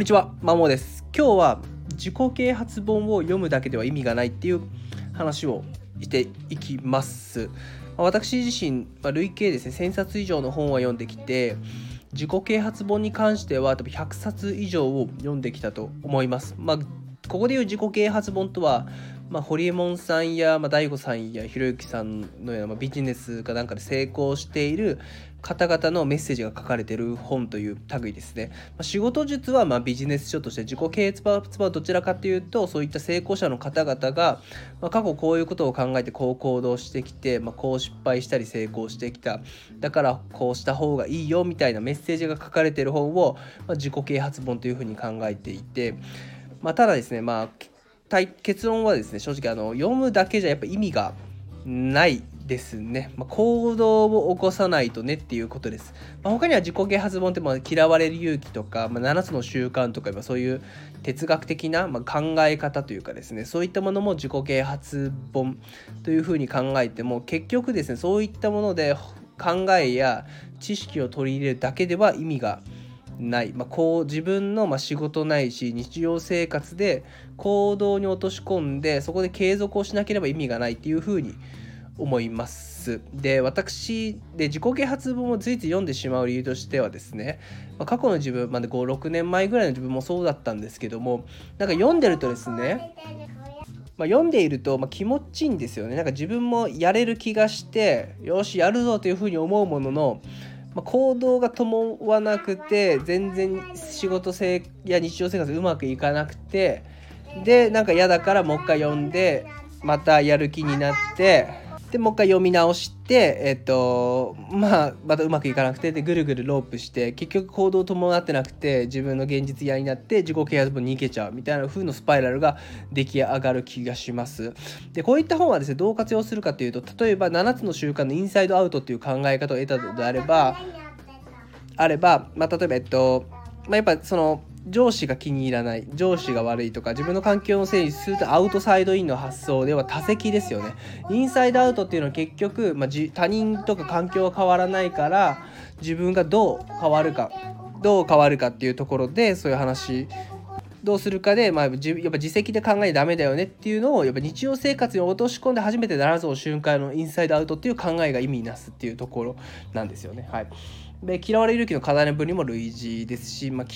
こんにちは、まもです。今日は自己啓発本を読むだけでは意味がないっていう話をしていきます。私自身、累計ですね、1000冊以上の本は読んできて、自己啓発本に関しては多分100冊以上を読んできたと思います。まあ、ここでいう自己啓発本とは、まあ、ホリエモンさんや、まあ、大悟さんやひろゆきさんのような、まあ、ビジネスかなんかで成功している方々のメッセージが書かれている本という類ですね。まあ、仕事術はまあビジネス書として自己啓発はどちらかというとそういった成功者の方々が、まあ、過去こういうことを考えてこう行動してきて、まあ、こう失敗したり成功してきただからこうした方がいいよみたいなメッセージが書かれている本を、まあ、自己啓発本というふうに考えていて、まあ、ただですねまあ結論はですね正直あの読むだけじゃやっぱ意味がないですね、まあ、行動を起こさないとねっていうことです、まあ、他には自己啓発本ってまあ嫌われる勇気とか、まあ、7つの習慣とかそういう哲学的なま考え方というかですねそういったものも自己啓発本というふうに考えても結局ですねそういったもので考えや知識を取り入れるだけでは意味がないない、まあ、こう自分のま仕事ないし日常生活で行動に落とし込んでそこで継続をしなければ意味がないっていうふうに思います。で私で自己啓発本をついつい読んでしまう理由としてはですね、まあ、過去の自分まで56年前ぐらいの自分もそうだったんですけどもなんか読んでるとですねまあ、読んでいると、まあ、気持ちいいんですよねなんか自分もやれる気がしてよしやるぞというふうに思うもののまあ、行動が伴わなくて全然仕事性や日常生活うまくいかなくてでなんか嫌だからもう一回呼んでまたやる気になってでもう一回読み直してえっとまあまたうまくいかなくてでぐるぐるロープして結局行動伴ってなくて自分の現実嫌になって自己啓発本に逃げちゃうみたいな風のスパイラルが出来上がる気がします。でこういった本はですねどう活用するかというと例えば7つの習慣のインサイドアウトっていう考え方を得たのであればあれば、まあ、例えばえっとまあ、やっぱその上司が気に入らない上司が悪いとか自分の環境のせいにするとアウトサイドインの発想では多席ですよねインサイドアウトっていうのは結局、まあ、他人とか環境は変わらないから自分がどう変わるかどう変わるかっていうところでそういう話どうするかで、まあ、やっぱ自責で考えダメだよねっていうのをやっぱ日常生活に落とし込んで初めてならずを瞬間のインサイドアウトっていう考えが意味なすっていうところなんですよね。はい、で嫌われる気の課題の分にも類似ですし、まあ、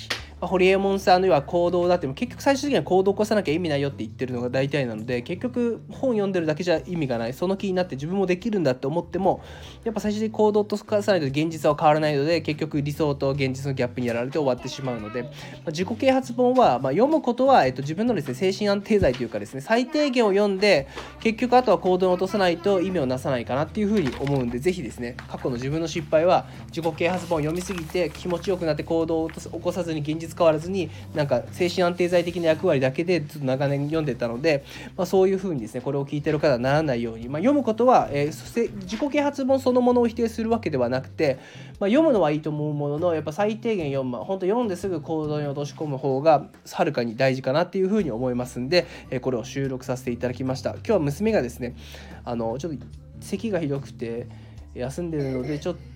ホリエモンさんの要は行動だっても結局最終的には行動を起こさなきゃ意味ないよって言ってるのが大体なので結局本読んでるだけじゃ意味がない。その気になって自分もできるんだって思ってもやっぱ最終的に行動とかさないと現実は変わらないので結局理想と現実のギャップにやられて終わってしまうので、まあ、自己啓発本は、まあ、読むことは、えっと、自分のですね精神安定剤というかですね最低限を読んで結局あとは行動に落とさないと意味をなさないかなっていうふうに思うんで是非ですね過去の自分の失敗は自己啓発本を読みすぎて気持ちよくなって行動を起こさずに現実変わらずになんか精神安定剤的な役割だけでずっと長年読んでたので、まあ、そういうふうにですねこれを聞いてる方はならないように、まあ、読むことは、えー、そして自己啓発本そのものを否定するわけではなくて、まあ、読むのはいいと思うもののやっぱ最低限読む、まあ、本当読んですぐ行動に落とし込む方がはるかに大事かなっていうふうに思いますんで、えー、これを収録させていただきました。今日は娘がですねあのちょっと咳がひどくて休んでるのでちょっと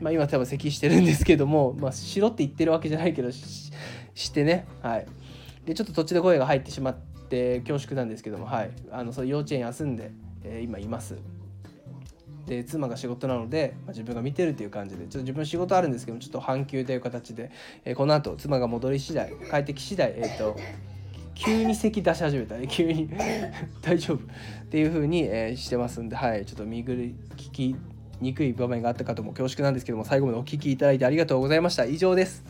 まあ今多分咳してるんですけども、まあ、しろって言ってるわけじゃないけどしてね。はい。でちょっと途中で声が入ってしまって恐縮なんですけどもはい。あのそう幼稚園休んで、えー、今います。で妻が仕事なので、まあ、自分が見てるっていう感じでちょっと自分仕事あるんですけどちょっと半休という形で、えー、この後妻が戻り次第帰ってき次第えっ、ー、と急に咳出し始めたね。急に。大丈夫。っていう風に、えー、してますんではい。ちょっと見ぐり聞きにくい場面があったかとも恐縮なんですけども最後までお聴きいただいてありがとうございました以上です。